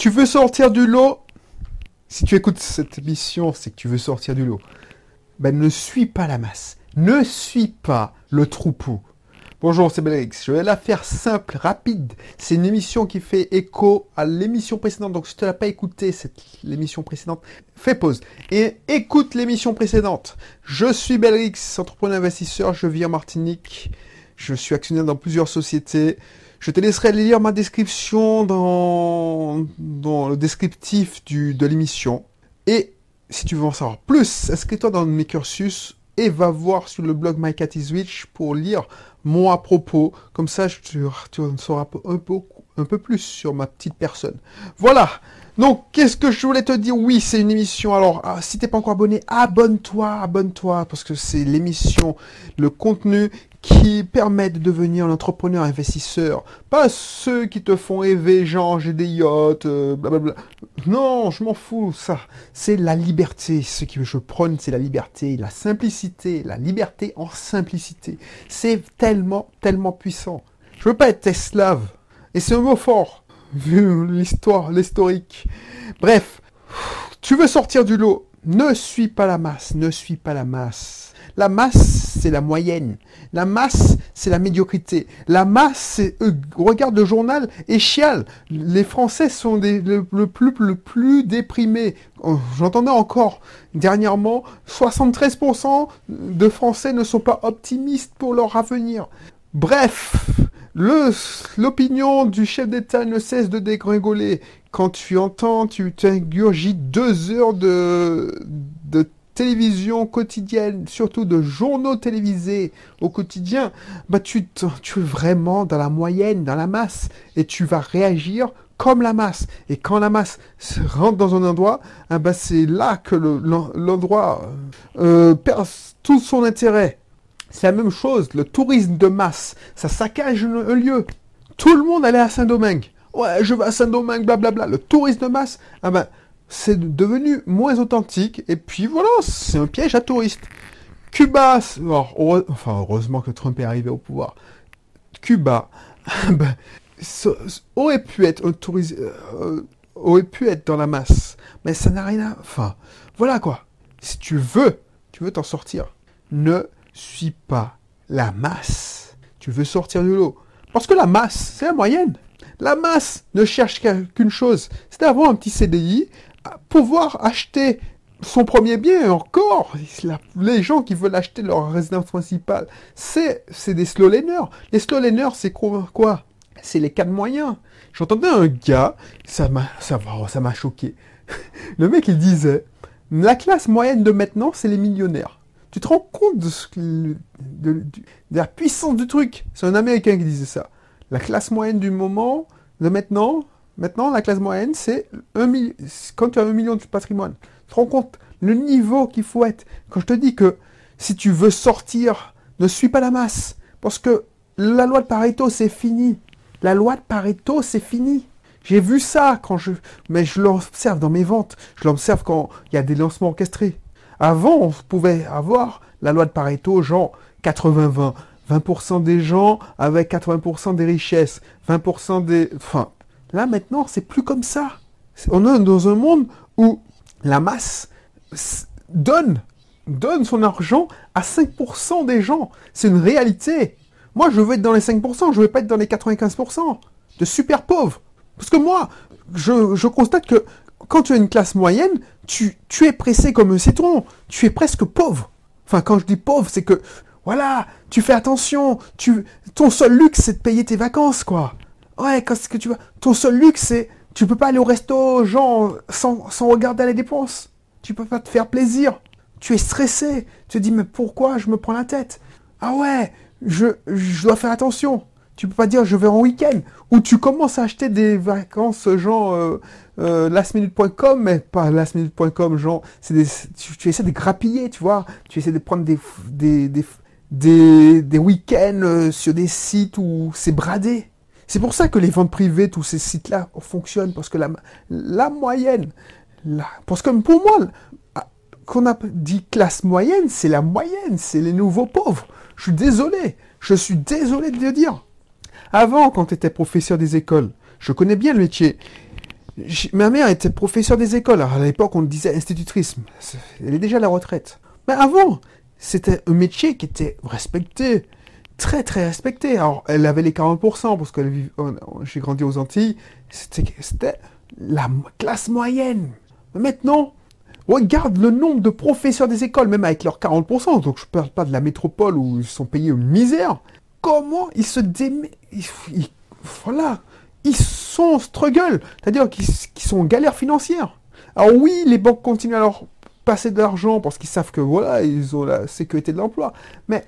Tu veux sortir du lot Si tu écoutes cette émission, c'est que tu veux sortir du lot. Ben, ne suis pas la masse. Ne suis pas le troupeau. Bonjour, c'est Belrix. Je vais la faire simple, rapide. C'est une émission qui fait écho à l'émission précédente. Donc, si tu n'as pas écouté cette, l'émission précédente, fais pause et écoute l'émission précédente. Je suis Belrix, entrepreneur investisseur. Je vis en Martinique. Je suis actionnaire dans plusieurs sociétés. Je te laisserai lire ma description dans, le descriptif de l'émission. Et si tu veux en savoir plus, inscris-toi dans mes cursus et va voir sur le blog My Cat pour lire mon à propos. Comme ça, tu, tu en sauras un peu, un peu plus sur ma petite personne. Voilà. Donc, qu'est-ce que je voulais te dire? Oui, c'est une émission. Alors, ah, si t'es pas encore abonné, abonne-toi, abonne-toi, parce que c'est l'émission, le contenu qui permet de devenir un entrepreneur investisseur. Pas ceux qui te font rêver, genre j'ai des yachts, euh, blablabla. Non, je m'en fous, ça. C'est la liberté. Ce que je prône, c'est la liberté, la simplicité, la liberté en simplicité. C'est tellement, tellement puissant. Je veux pas être esclave. Et c'est un mot fort, vu l'histoire, l'historique. Bref, tu veux sortir du lot. Ne suis pas la masse, ne suis pas la masse. La masse, c'est la moyenne. La masse, c'est la médiocrité. La masse, c'est eux, regarde le journal et chiale. Les Français sont des, le, plus, le plus déprimés. Oh, j'entendais encore dernièrement, 73% de Français ne sont pas optimistes pour leur avenir. Bref, l'opinion du chef d'État ne cesse de dégringoler. Quand tu entends, tu t'ingurgites deux heures de télévision quotidienne, surtout de journaux télévisés au quotidien, bah tu, tu es vraiment dans la moyenne, dans la masse, et tu vas réagir comme la masse. Et quand la masse rentre dans un endroit, ah bah c'est là que l'endroit euh, perd tout son intérêt. C'est la même chose, le tourisme de masse, ça saccage un lieu. Tout le monde allait à Saint-Domingue. Ouais, je vais à Saint-Domingue, blablabla. Le tourisme de masse, ah ben, c'est devenu moins authentique. Et puis voilà, c'est un piège à touristes. Cuba, enfin heureusement que Trump est arrivé au pouvoir. Cuba ben, aurait pu être un touriste, euh, aurait pu être dans la masse, mais ça n'a rien à. Enfin, voilà quoi. Si tu veux, tu veux t'en sortir, ne suis pas la masse. Tu veux sortir du lot, parce que la masse, c'est la moyenne. La masse ne cherche qu'une chose, c'est d'avoir un petit CDI, pouvoir acheter son premier bien, encore, les gens qui veulent acheter leur résidence principale, c'est, des slow laners. Les slow laners, c'est quoi C'est les cas de moyens. J'entendais un gars, ça m'a, ça, ça m'a choqué. Le mec, il disait, la classe moyenne de maintenant, c'est les millionnaires. Tu te rends compte de, ce, de, de la puissance du truc? C'est un Américain qui disait ça. La classe moyenne du moment, de maintenant, Maintenant, la classe moyenne, c'est quand tu as un million de patrimoine. Tu te rends compte le niveau qu'il faut être. Quand je te dis que si tu veux sortir, ne suis pas la masse. Parce que la loi de Pareto, c'est fini. La loi de Pareto, c'est fini. J'ai vu ça quand je, mais je l'observe dans mes ventes. Je l'observe quand il y a des lancements orchestrés. Avant, on pouvait avoir la loi de Pareto, genre 80-20. 20% des gens avec 80% des richesses. 20% des, enfin, Là maintenant, c'est plus comme ça. On est dans un monde où la masse donne, son argent à 5% des gens. C'est une réalité. Moi, je veux être dans les 5%, je veux pas être dans les 95% de super pauvres. Parce que moi, je, constate que quand tu as une classe moyenne, tu, tu es pressé comme un citron. Tu es presque pauvre. Enfin, quand je dis pauvre, c'est que, voilà, tu fais attention. Tu, ton seul luxe, c'est de payer tes vacances, quoi. Ouais, qu'est-ce que tu vois Ton seul luxe, c'est tu peux pas aller au resto, genre, sans, sans regarder les dépenses. Tu peux pas te faire plaisir. Tu es stressé. Tu te dis, mais pourquoi je me prends la tête? Ah ouais, je, je dois faire attention. Tu peux pas dire je vais en week-end. Ou tu commences à acheter des vacances genre euh, euh, lastminute.com, mais pas lastminute.com, genre, c'est des, tu, essaies de grappiller, tu vois. Tu essaies de prendre des, des, des, des, des week-ends euh, sur des sites où c'est bradé. C'est pour ça que les ventes privées, tous ces sites-là fonctionnent, parce que la, moyenne, parce que pour moi, ah, qu'on a dit classe moyenne, c'est la moyenne, c'est les nouveaux pauvres. Je suis désolé, je suis désolé de le dire. Avant, quand tu étais professeur des écoles, je connais bien le métier. Ma mère était professeure des écoles. à l'époque, on disait institutrice. Elle est déjà à la retraite. Mais avant, c'était un métier qui était respecté. Très, très respecté. Alors, elle avait les 40% parce que j'ai grandi aux Antilles. C'était la classe moyenne. Maintenant, regarde le nombre de professeurs des écoles, même avec leurs 40%. Donc, je ne parle pas de la métropole où ils sont payés une misère. Comment ils se démettent Voilà ils sont struggle, c'est-à-dire qu'ils sont en galère financière. Alors oui, les banques continuent à leur passer de l'argent parce qu'ils savent que voilà, ils ont la sécurité de l'emploi. Mais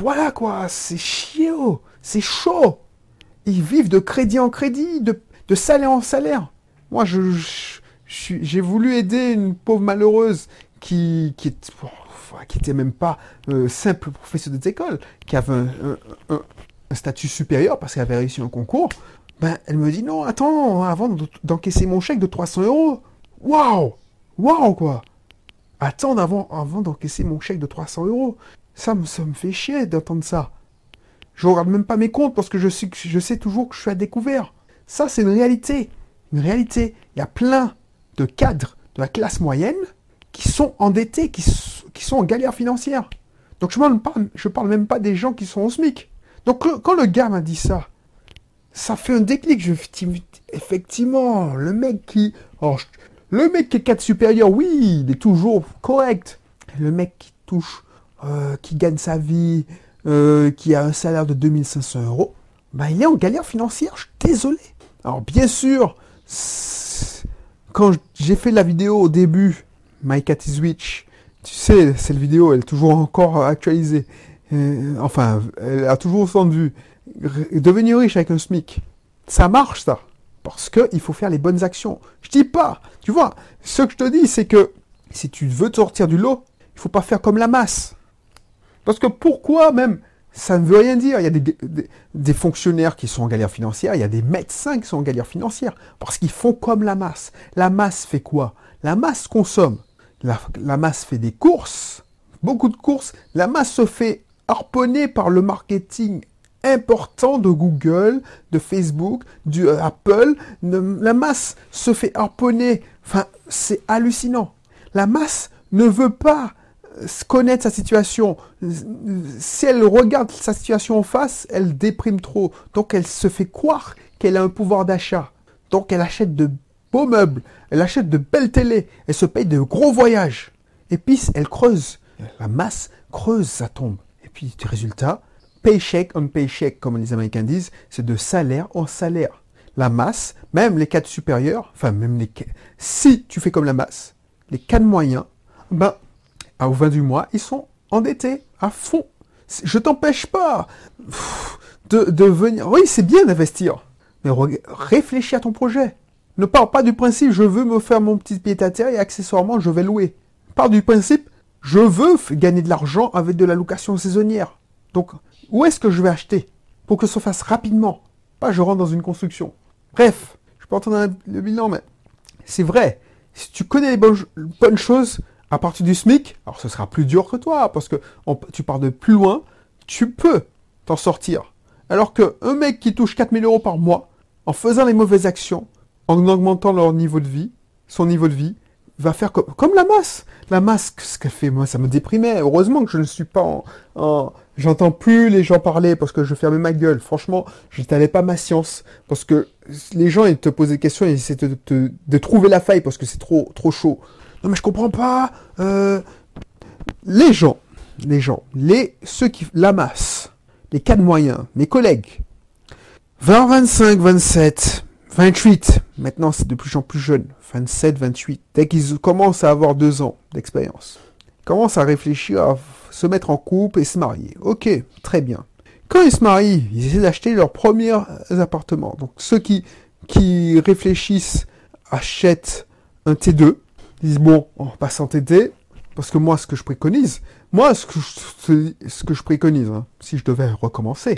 voilà quoi, c'est chiant, c'est chaud. Ils vivent de crédit en crédit, de, salaire en salaire. Moi, je, j'ai voulu aider une pauvre malheureuse qui, qui, même pas euh, simple professeur d'école, qui avait un, statut supérieur parce qu'elle avait réussi un concours, ben, elle me dit non, attends, avant d'encaisser mon chèque de 300 euros. Waouh Waouh, quoi Attends avant, avant d'encaisser mon chèque de 300 euros. Ça me, ça me fait chier d'entendre ça. Je regarde même pas mes comptes parce que je sais, toujours que je suis à découvert. Ça, c'est une réalité. Une réalité. Il y a plein de cadres de la classe moyenne qui sont endettés, qui, sont en galère financière. Donc je ne parle, même pas des gens qui sont au SMIC. Donc quand le gars m'a dit ça, ça fait un déclic. Je effectivement, le mec qui, le mec qui est 4 supérieur, oui, il est toujours correct. Le mec qui touche, euh, qui gagne sa vie, euh, qui a un salaire de 2500 euros, ben il est en galère financière. Je suis désolé. Alors bien sûr, quand j'ai fait la vidéo au début, My Cat is tu sais, cette vidéo, elle est toujours encore actualisée. Euh, enfin, elle a toujours autant de vues. Devenir riche avec un SMIC, ça marche ça. Parce qu'il faut faire les bonnes actions. Je dis pas, tu vois, ce que je te dis, c'est que si tu veux te sortir du lot, il faut pas faire comme la masse. Parce que pourquoi même Ça ne veut rien dire. Il y a des, fonctionnaires qui sont en galère financière, il y a des médecins qui sont en galère financière. Parce qu'ils font comme la masse. La masse fait quoi? La masse consomme. La, masse fait des courses, beaucoup de courses. La masse se fait harponner par le marketing important de Google, de Facebook, du euh, Apple. la masse se fait harponner. Enfin, c'est hallucinant. La masse ne veut pas connaître sa situation. Si elle regarde sa situation en face, elle déprime trop. Donc elle se fait croire qu'elle a un pouvoir d'achat. Donc elle achète de beaux meubles, elle achète de belles télés, elle se paye de gros voyages. Et puis elle creuse. La masse creuse sa tombe. Et puis, résultat, paycheck on paycheck, comme les Américains disent, c'est de salaire en salaire. La masse, même les cadres supérieurs, enfin même les si tu fais comme la masse, les cadres moyens, ben, au 20 du mois, ils sont endettés à fond. Je t'empêche pas de, venir. Oui, c'est bien d'investir, mais réfléchis à ton projet. Ne parle pas du principe je veux me faire mon petit pied à terre et accessoirement je vais louer. Parle du principe je veux gagner de l'argent avec de la location saisonnière. Donc où est-ce que je vais acheter Pour que ça se fasse rapidement? Pas je rentre dans une construction. Bref, je peux entendre le bilan, mais c'est vrai. Si tu connais les bonnes, choses à partir du SMIC, alors ce sera plus dur que toi, parce que tu pars de plus loin, tu peux t'en sortir. Alors qu'un mec qui touche 4000 euros par mois, en faisant les mauvaises actions, en augmentant leur niveau de vie, son niveau de vie, va faire comme, la masse. La masse, ce qu'elle fait, moi, ça me déprimait. Heureusement que je ne suis pas en... J'entends plus les gens parler parce que je fermais ma gueule. Franchement, je n'étalais pas ma science. Parce que les gens, ils te posent des questions, ils essaient de, de, trouver la faille parce que c'est trop, trop chaud. Non, mais je comprends pas. Euh, les gens, les gens, les, ceux qui, la masse, les cas de moyens, mes collègues, 20, 25, 27, 28, maintenant c'est de plus en plus jeune, 27, 28, dès qu'ils commencent à avoir deux ans d'expérience, commencent à réfléchir à se mettre en couple et se marier. Ok, très bien. Quand ils se marient, ils essaient d'acheter leur premier appartement. Donc ceux qui, qui réfléchissent achètent un T2, disent bon, on passe en TT, parce que moi ce que je préconise, moi ce que je, préconise, hein, si je devais recommencer,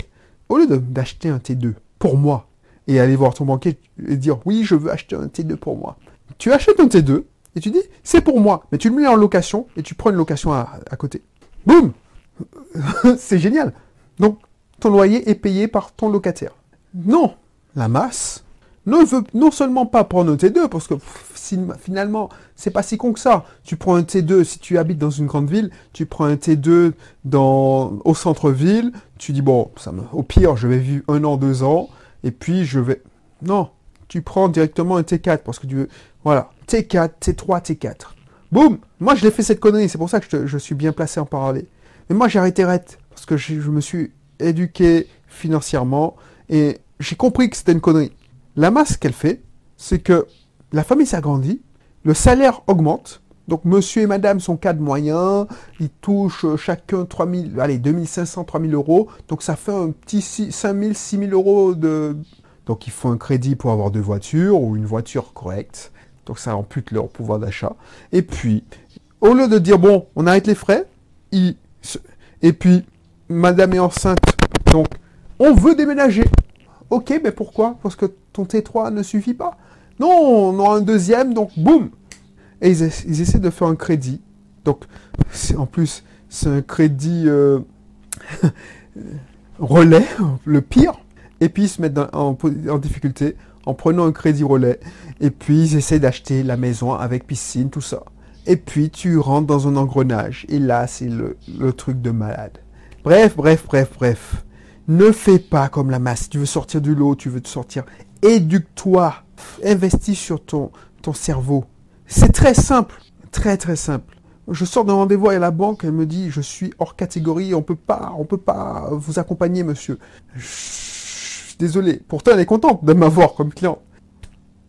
au lieu d'acheter un T2 pour moi, et aller voir ton banquier et dire oui, je veux acheter un T2 pour moi. Tu achètes un T2 et tu dis c'est pour moi, mais tu le mets en location et tu prends une location à, côté. Boum C'est génial. Donc ton loyer est payé par ton locataire. Non, la masse Non, veut non seulement pas prendre un T2, parce que finalement, c'est pas si con que ça. Tu prends un T2 si tu habites dans une grande ville, tu prends un T2 dans, au centre-ville, tu dis bon, ça me, au pire, je vais vivre un an, deux ans, et puis je vais. Non, tu prends directement un T4 parce que tu veux. Voilà, T4, T3, T4. Boum Moi, je l'ai fait cette connerie, c'est pour ça que je, suis bien placé en parler. Mais moi, j'ai arrêté Red parce que je me suis éduqué financièrement et j'ai compris que c'était une connerie. La masse qu'elle fait, c'est que la famille s'agrandit, le salaire augmente, donc monsieur et madame sont cadres moyens, ils touchent chacun 3000, allez, 2500, 3000 euros, donc ça fait un petit 5000, 6000 euros de... Donc il faut un crédit pour avoir deux voitures ou une voiture correcte, donc ça ampute leur pouvoir d'achat. Et puis, au lieu de dire, bon, on arrête les frais, et puis, madame est enceinte, donc on veut déménager. Ok, mais pourquoi? Parce que ton T3 ne suffit pas. Non, on a un deuxième, donc boum Et ils, essaient de faire un crédit. Donc, en plus, c'est un crédit euh, relais, le pire. Et puis ils se mettent en, difficulté en prenant un crédit relais. Et puis ils essaient d'acheter la maison avec piscine, tout ça. Et puis tu rentres dans un engrenage. Et là, c'est le truc de malade. Bref, bref, bref, bref. Ne fais pas comme la masse. Tu veux sortir du lot, tu veux te sortir. Éduque-toi. Investis sur ton, ton cerveau. C'est très simple. Très, très simple. Je sors d'un rendez-vous à la banque, elle me dit, je suis hors catégorie, on peut pas, on peut pas vous accompagner, monsieur. désolé. Pourtant, elle est contente de m'avoir comme client.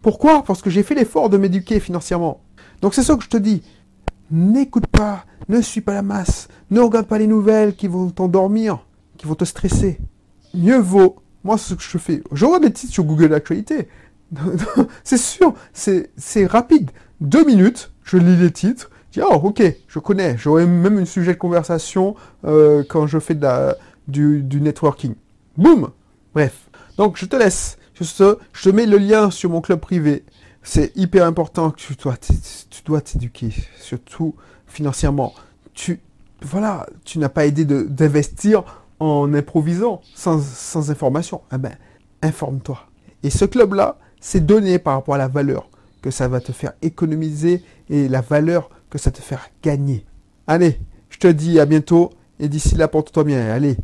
Pourquoi? Parce que j'ai fait l'effort de m'éduquer financièrement. Donc c'est ça que je te dis. N'écoute pas, ne suis pas la masse, ne regarde pas les nouvelles qui vont t'endormir qui vont te stresser. Mieux vaut, moi ce que je fais, je regarde des titres sur Google Actualité. c'est sûr, c'est rapide. Deux minutes, je lis les titres, je dis, oh ok, je connais, j'aurai même un sujet de conversation euh, quand je fais de la, du, networking. Boum Bref. Donc je te laisse. Juste, je te mets le lien sur mon club privé. C'est hyper important que tu dois, tu dois t'éduquer, surtout financièrement. Tu, voilà, tu n'as pas aidé d'investir en improvisant, sans, information. Eh ben, informe-toi. Et ce club-là, c'est donné par rapport à la valeur que ça va te faire économiser et la valeur que ça te faire gagner. Allez, je te dis à bientôt et d'ici là, porte-toi bien. Allez,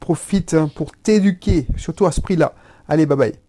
profite hein, pour t'éduquer, surtout à ce prix-là. Allez, bye bye.